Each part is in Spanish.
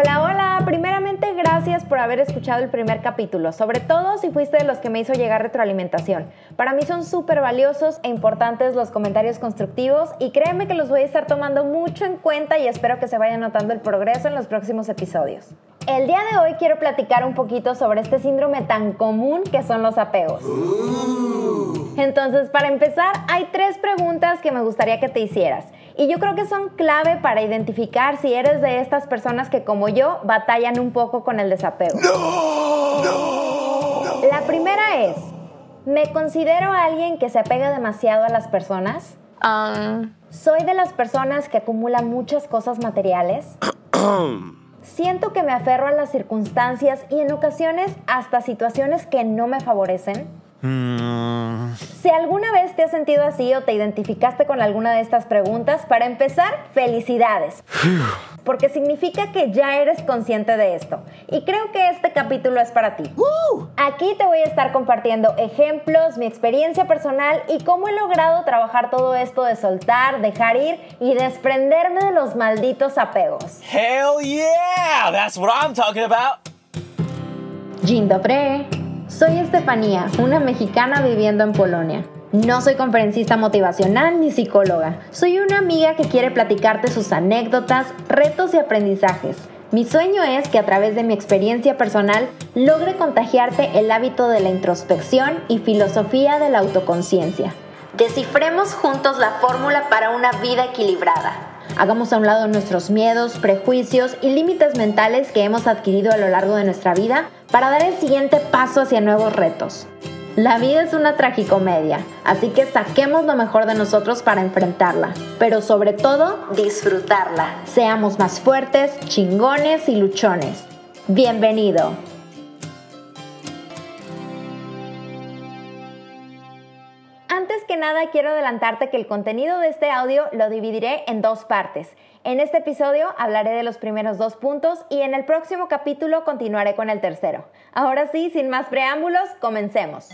Hola, hola. Primeramente, gracias por haber escuchado el primer capítulo, sobre todo si fuiste de los que me hizo llegar retroalimentación. Para mí son súper valiosos e importantes los comentarios constructivos y créeme que los voy a estar tomando mucho en cuenta y espero que se vaya notando el progreso en los próximos episodios. El día de hoy quiero platicar un poquito sobre este síndrome tan común que son los apegos. Entonces, para empezar, hay tres preguntas que me gustaría que te hicieras. Y yo creo que son clave para identificar si eres de estas personas que como yo batallan un poco con el desapego. La primera es, ¿me considero alguien que se apega demasiado a las personas? ¿Soy de las personas que acumulan muchas cosas materiales? Siento que me aferro a las circunstancias y en ocasiones hasta situaciones que no me favorecen. Mm. Si alguna vez te has sentido así o te identificaste con alguna de estas preguntas, para empezar, felicidades. Porque significa que ya eres consciente de esto. Y creo que este capítulo es para ti. Aquí te voy a estar compartiendo ejemplos, mi experiencia personal y cómo he logrado trabajar todo esto de soltar, dejar ir y desprenderme de los malditos apegos. Hell yeah! That's what I'm talking about. Dzień soy Estefanía, una mexicana viviendo en Polonia. No soy conferencista motivacional ni psicóloga. Soy una amiga que quiere platicarte sus anécdotas, retos y aprendizajes. Mi sueño es que a través de mi experiencia personal logre contagiarte el hábito de la introspección y filosofía de la autoconciencia. Descifremos juntos la fórmula para una vida equilibrada. Hagamos a un lado nuestros miedos, prejuicios y límites mentales que hemos adquirido a lo largo de nuestra vida para dar el siguiente paso hacia nuevos retos. La vida es una tragicomedia, así que saquemos lo mejor de nosotros para enfrentarla, pero sobre todo disfrutarla. Seamos más fuertes, chingones y luchones. Bienvenido. Nada quiero adelantarte que el contenido de este audio lo dividiré en dos partes. En este episodio hablaré de los primeros dos puntos y en el próximo capítulo continuaré con el tercero. Ahora sí, sin más preámbulos, comencemos.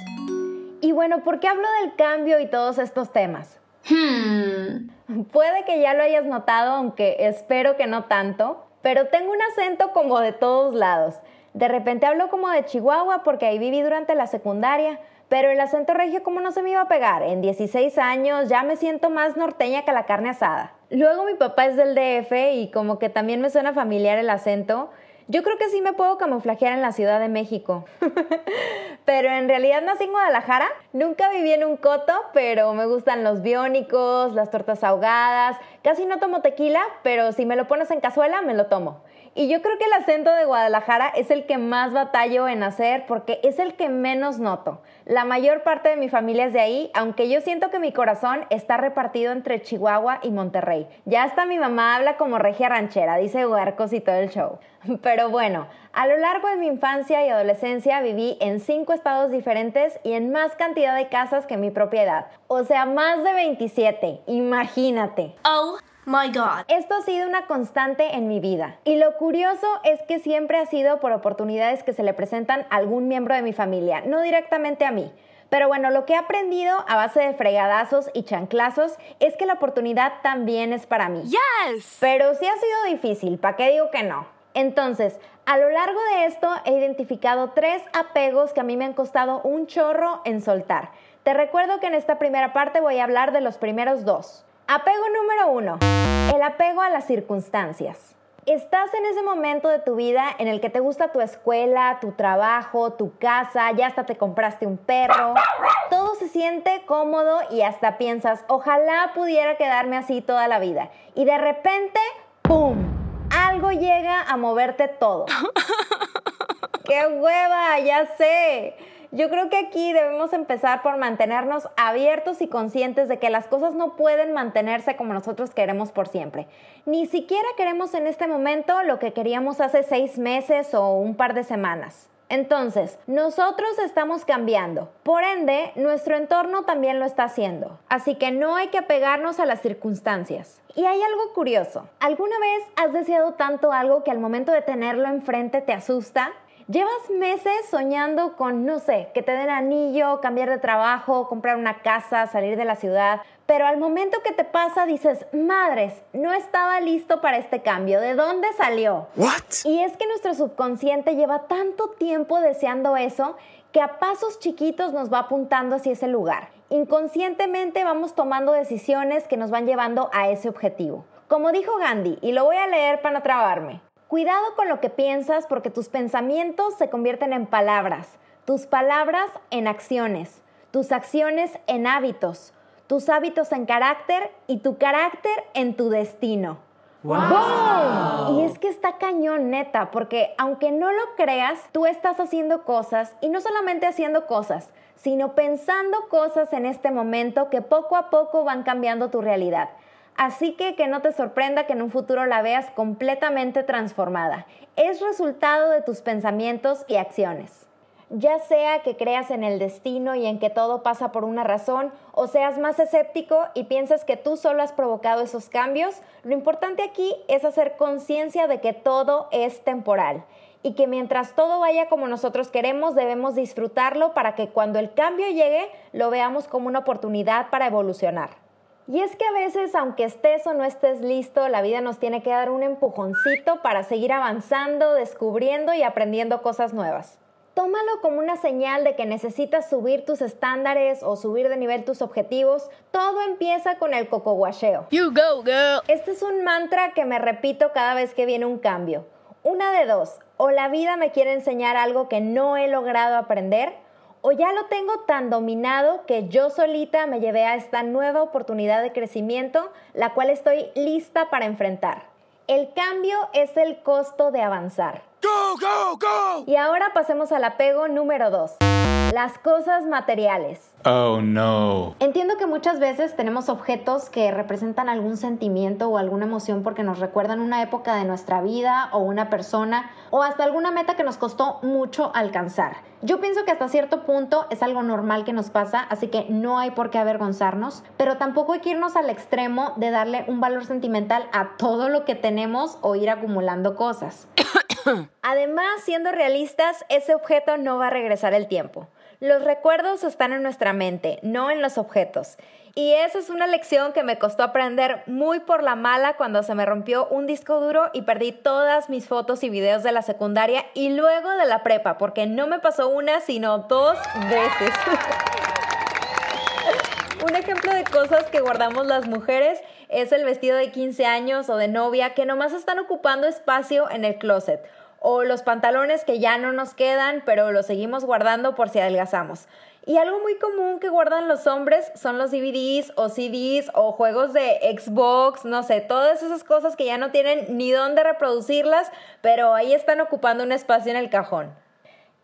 Y bueno, ¿por qué hablo del cambio y todos estos temas? Hmm. Puede que ya lo hayas notado, aunque espero que no tanto, pero tengo un acento como de todos lados. De repente hablo como de Chihuahua porque ahí viví durante la secundaria, pero el acento regio, ¿cómo no se me iba a pegar? En 16 años ya me siento más norteña que la carne asada. Luego mi papá es del DF y como que también me suena familiar el acento. Yo creo que sí me puedo camuflajear en la Ciudad de México. pero en realidad nací en Guadalajara. Nunca viví en un coto, pero me gustan los biónicos, las tortas ahogadas. Casi no tomo tequila, pero si me lo pones en cazuela, me lo tomo. Y yo creo que el acento de Guadalajara es el que más batallo en hacer porque es el que menos noto. La mayor parte de mi familia es de ahí, aunque yo siento que mi corazón está repartido entre Chihuahua y Monterrey. Ya hasta mi mamá habla como regia ranchera, dice huercos y todo el show. Pero bueno, a lo largo de mi infancia y adolescencia viví en cinco estados diferentes y en más cantidad de casas que mi propia edad. O sea, más de 27. Imagínate. Oh My God. Esto ha sido una constante en mi vida. Y lo curioso es que siempre ha sido por oportunidades que se le presentan a algún miembro de mi familia, no directamente a mí. Pero bueno, lo que he aprendido a base de fregadazos y chanclazos es que la oportunidad también es para mí. Yes. Pero sí ha sido difícil, ¿para qué digo que no? Entonces, a lo largo de esto he identificado tres apegos que a mí me han costado un chorro en soltar. Te recuerdo que en esta primera parte voy a hablar de los primeros dos. Apego número uno, el apego a las circunstancias. Estás en ese momento de tu vida en el que te gusta tu escuela, tu trabajo, tu casa, ya hasta te compraste un perro. Todo se siente cómodo y hasta piensas, ojalá pudiera quedarme así toda la vida. Y de repente, ¡pum! Algo llega a moverte todo. ¡Qué hueva! Ya sé. Yo creo que aquí debemos empezar por mantenernos abiertos y conscientes de que las cosas no pueden mantenerse como nosotros queremos por siempre. Ni siquiera queremos en este momento lo que queríamos hace seis meses o un par de semanas. Entonces, nosotros estamos cambiando, por ende, nuestro entorno también lo está haciendo. Así que no hay que apegarnos a las circunstancias. Y hay algo curioso. ¿Alguna vez has deseado tanto algo que al momento de tenerlo enfrente te asusta? Llevas meses soñando con, no sé, que te den anillo, cambiar de trabajo, comprar una casa, salir de la ciudad, pero al momento que te pasa dices, madres, no estaba listo para este cambio, ¿de dónde salió? What? Y es que nuestro subconsciente lleva tanto tiempo deseando eso que a pasos chiquitos nos va apuntando hacia ese lugar. Inconscientemente vamos tomando decisiones que nos van llevando a ese objetivo. Como dijo Gandhi, y lo voy a leer para no trabarme, Cuidado con lo que piensas porque tus pensamientos se convierten en palabras, tus palabras en acciones, tus acciones en hábitos, tus hábitos en carácter y tu carácter en tu destino. ¡Wow! Y es que está cañón, neta, porque aunque no lo creas, tú estás haciendo cosas y no solamente haciendo cosas, sino pensando cosas en este momento que poco a poco van cambiando tu realidad. Así que que no te sorprenda que en un futuro la veas completamente transformada. Es resultado de tus pensamientos y acciones. Ya sea que creas en el destino y en que todo pasa por una razón, o seas más escéptico y piensas que tú solo has provocado esos cambios, lo importante aquí es hacer conciencia de que todo es temporal y que mientras todo vaya como nosotros queremos, debemos disfrutarlo para que cuando el cambio llegue lo veamos como una oportunidad para evolucionar. Y es que a veces, aunque estés o no estés listo, la vida nos tiene que dar un empujoncito para seguir avanzando, descubriendo y aprendiendo cosas nuevas. Tómalo como una señal de que necesitas subir tus estándares o subir de nivel tus objetivos. Todo empieza con el cocoguacheo. You go, girl. Este es un mantra que me repito cada vez que viene un cambio. Una de dos, o la vida me quiere enseñar algo que no he logrado aprender, o ya lo tengo tan dominado que yo solita me llevé a esta nueva oportunidad de crecimiento, la cual estoy lista para enfrentar. El cambio es el costo de avanzar. Go, go, go! Y ahora pasemos al apego número 2. Las cosas materiales. Oh no. Entiendo que muchas veces tenemos objetos que representan algún sentimiento o alguna emoción porque nos recuerdan una época de nuestra vida o una persona o hasta alguna meta que nos costó mucho alcanzar. Yo pienso que hasta cierto punto es algo normal que nos pasa, así que no hay por qué avergonzarnos, pero tampoco hay que irnos al extremo de darle un valor sentimental a todo lo que tenemos o ir acumulando cosas. Además, siendo realistas, ese objeto no va a regresar el tiempo. Los recuerdos están en nuestra mente, no en los objetos. Y esa es una lección que me costó aprender muy por la mala cuando se me rompió un disco duro y perdí todas mis fotos y videos de la secundaria y luego de la prepa, porque no me pasó una, sino dos veces. un ejemplo de cosas que guardamos las mujeres es el vestido de 15 años o de novia que nomás están ocupando espacio en el closet o los pantalones que ya no nos quedan, pero los seguimos guardando por si adelgazamos. Y algo muy común que guardan los hombres son los DVDs o CDs o juegos de Xbox, no sé, todas esas cosas que ya no tienen ni dónde reproducirlas, pero ahí están ocupando un espacio en el cajón.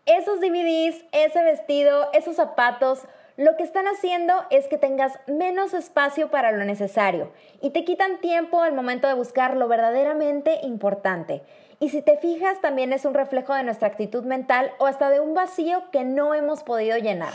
Esos DVDs, ese vestido, esos zapatos, lo que están haciendo es que tengas menos espacio para lo necesario y te quitan tiempo al momento de buscar lo verdaderamente importante. Y si te fijas, también es un reflejo de nuestra actitud mental o hasta de un vacío que no hemos podido llenar.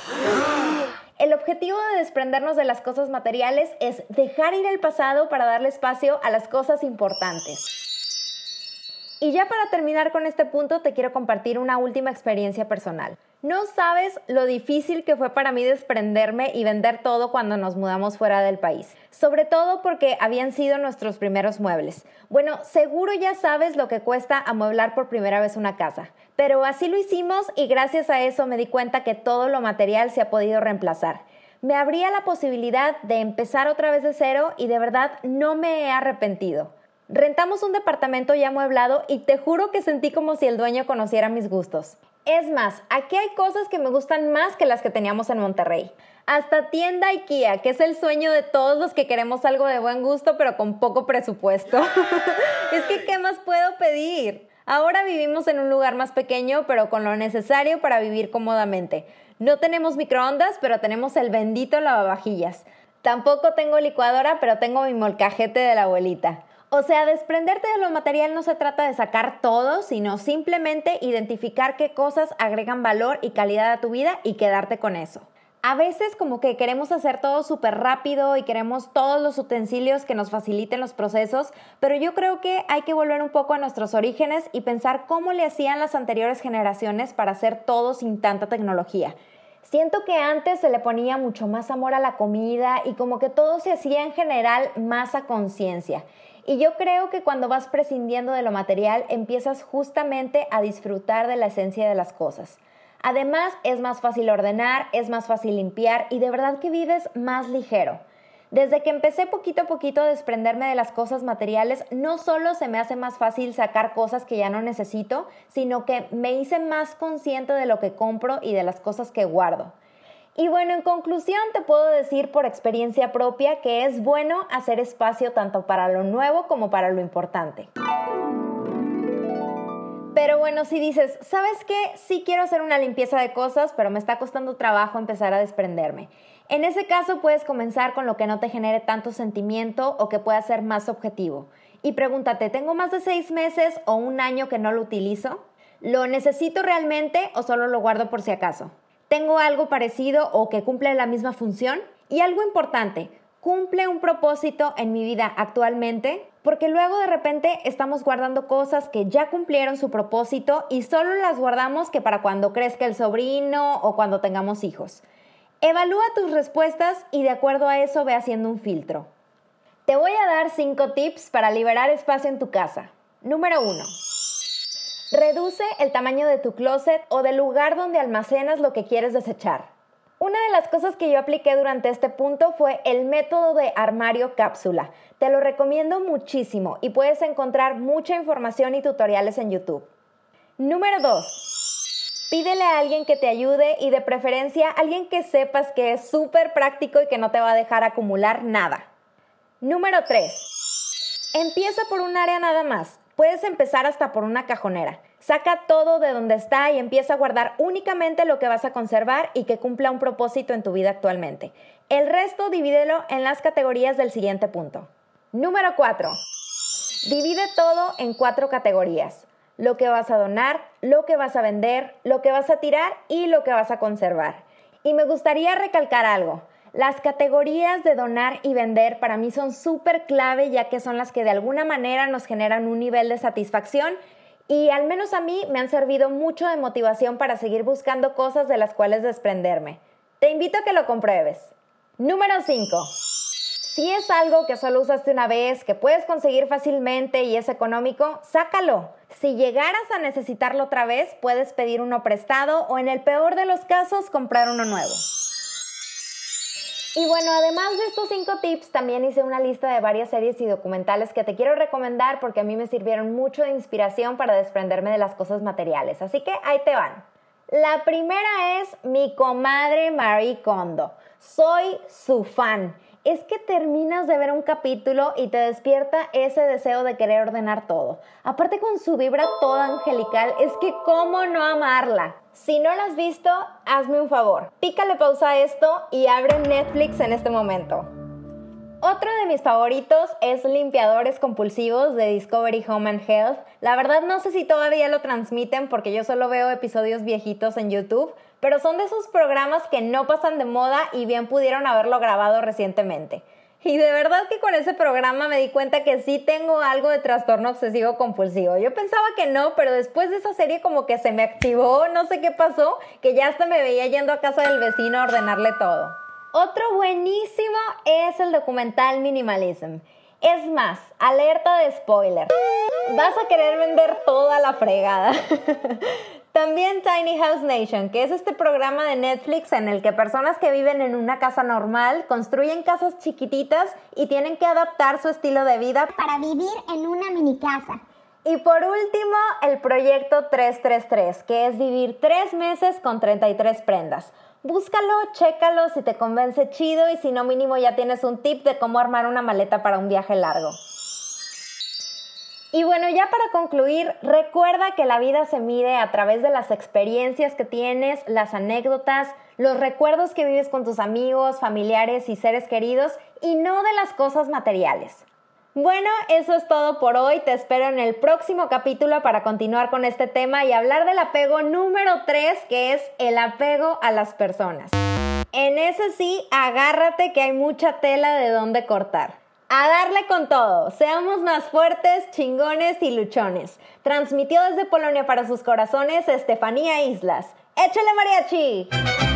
El objetivo de desprendernos de las cosas materiales es dejar ir el pasado para darle espacio a las cosas importantes. Y ya para terminar con este punto, te quiero compartir una última experiencia personal. No sabes lo difícil que fue para mí desprenderme y vender todo cuando nos mudamos fuera del país, sobre todo porque habían sido nuestros primeros muebles. Bueno, seguro ya sabes lo que cuesta amueblar por primera vez una casa, pero así lo hicimos y gracias a eso me di cuenta que todo lo material se ha podido reemplazar. Me abría la posibilidad de empezar otra vez de cero y de verdad no me he arrepentido. Rentamos un departamento ya amueblado y te juro que sentí como si el dueño conociera mis gustos. Es más, aquí hay cosas que me gustan más que las que teníamos en Monterrey. Hasta tienda IKEA, que es el sueño de todos los que queremos algo de buen gusto pero con poco presupuesto. es que, ¿qué más puedo pedir? Ahora vivimos en un lugar más pequeño pero con lo necesario para vivir cómodamente. No tenemos microondas, pero tenemos el bendito lavavajillas. Tampoco tengo licuadora, pero tengo mi molcajete de la abuelita. O sea, desprenderte de lo material no se trata de sacar todo, sino simplemente identificar qué cosas agregan valor y calidad a tu vida y quedarte con eso. a veces como que queremos hacer todo súper rápido y queremos todos los utensilios que nos faciliten los procesos, pero yo creo que hay que volver un poco a nuestros orígenes y pensar cómo le hacían las anteriores generaciones para hacer todo sin tanta tecnología. Siento que antes se le ponía mucho más amor a la comida y como que todo se hacía en general más a conciencia. Y yo creo que cuando vas prescindiendo de lo material empiezas justamente a disfrutar de la esencia de las cosas. Además, es más fácil ordenar, es más fácil limpiar y de verdad que vives más ligero. Desde que empecé poquito a poquito a desprenderme de las cosas materiales, no solo se me hace más fácil sacar cosas que ya no necesito, sino que me hice más consciente de lo que compro y de las cosas que guardo. Y bueno, en conclusión te puedo decir por experiencia propia que es bueno hacer espacio tanto para lo nuevo como para lo importante. Pero bueno, si dices, ¿sabes qué? Sí quiero hacer una limpieza de cosas, pero me está costando trabajo empezar a desprenderme. En ese caso puedes comenzar con lo que no te genere tanto sentimiento o que pueda ser más objetivo. Y pregúntate, ¿tengo más de seis meses o un año que no lo utilizo? ¿Lo necesito realmente o solo lo guardo por si acaso? ¿Tengo algo parecido o que cumple la misma función? Y algo importante, ¿cumple un propósito en mi vida actualmente? porque luego de repente estamos guardando cosas que ya cumplieron su propósito y solo las guardamos que para cuando crezca el sobrino o cuando tengamos hijos. Evalúa tus respuestas y de acuerdo a eso ve haciendo un filtro. Te voy a dar 5 tips para liberar espacio en tu casa. Número 1. Reduce el tamaño de tu closet o del lugar donde almacenas lo que quieres desechar. Una de las cosas que yo apliqué durante este punto fue el método de armario cápsula. Te lo recomiendo muchísimo y puedes encontrar mucha información y tutoriales en YouTube. Número 2. Pídele a alguien que te ayude y de preferencia alguien que sepas que es súper práctico y que no te va a dejar acumular nada. Número 3. Empieza por un área nada más. Puedes empezar hasta por una cajonera. Saca todo de donde está y empieza a guardar únicamente lo que vas a conservar y que cumpla un propósito en tu vida actualmente. El resto divídelo en las categorías del siguiente punto. Número 4. Divide todo en cuatro categorías. Lo que vas a donar, lo que vas a vender, lo que vas a tirar y lo que vas a conservar. Y me gustaría recalcar algo. Las categorías de donar y vender para mí son súper clave ya que son las que de alguna manera nos generan un nivel de satisfacción y al menos a mí me han servido mucho de motivación para seguir buscando cosas de las cuales desprenderme. Te invito a que lo compruebes. Número 5. Si es algo que solo usaste una vez, que puedes conseguir fácilmente y es económico, sácalo. Si llegaras a necesitarlo otra vez, puedes pedir uno prestado o en el peor de los casos comprar uno nuevo. Y bueno, además de estos cinco tips, también hice una lista de varias series y documentales que te quiero recomendar porque a mí me sirvieron mucho de inspiración para desprenderme de las cosas materiales. Así que ahí te van. La primera es mi comadre Marie Kondo. Soy su fan es que terminas de ver un capítulo y te despierta ese deseo de querer ordenar todo. Aparte con su vibra toda angelical, es que cómo no amarla. Si no la has visto, hazme un favor. Pícale pausa a esto y abre Netflix en este momento. Otro de mis favoritos es Limpiadores Compulsivos de Discovery Home and Health. La verdad no sé si todavía lo transmiten porque yo solo veo episodios viejitos en YouTube, pero son de esos programas que no pasan de moda y bien pudieron haberlo grabado recientemente. Y de verdad que con ese programa me di cuenta que sí tengo algo de trastorno obsesivo compulsivo. Yo pensaba que no, pero después de esa serie como que se me activó, no sé qué pasó, que ya hasta me veía yendo a casa del vecino a ordenarle todo. Otro buenísimo es el documental Minimalism. Es más, alerta de spoiler. Vas a querer vender toda la fregada. También Tiny House Nation, que es este programa de Netflix en el que personas que viven en una casa normal construyen casas chiquititas y tienen que adaptar su estilo de vida para vivir en una mini casa. Y por último, el proyecto 333, que es vivir tres meses con 33 prendas. Búscalo, chécalo si te convence chido y si no mínimo ya tienes un tip de cómo armar una maleta para un viaje largo. Y bueno, ya para concluir, recuerda que la vida se mide a través de las experiencias que tienes, las anécdotas, los recuerdos que vives con tus amigos, familiares y seres queridos y no de las cosas materiales. Bueno, eso es todo por hoy. Te espero en el próximo capítulo para continuar con este tema y hablar del apego número 3, que es el apego a las personas. En ese sí, agárrate que hay mucha tela de dónde cortar. A darle con todo, seamos más fuertes, chingones y luchones. Transmitió desde Polonia para sus corazones Estefanía Islas. ¡Échale mariachi!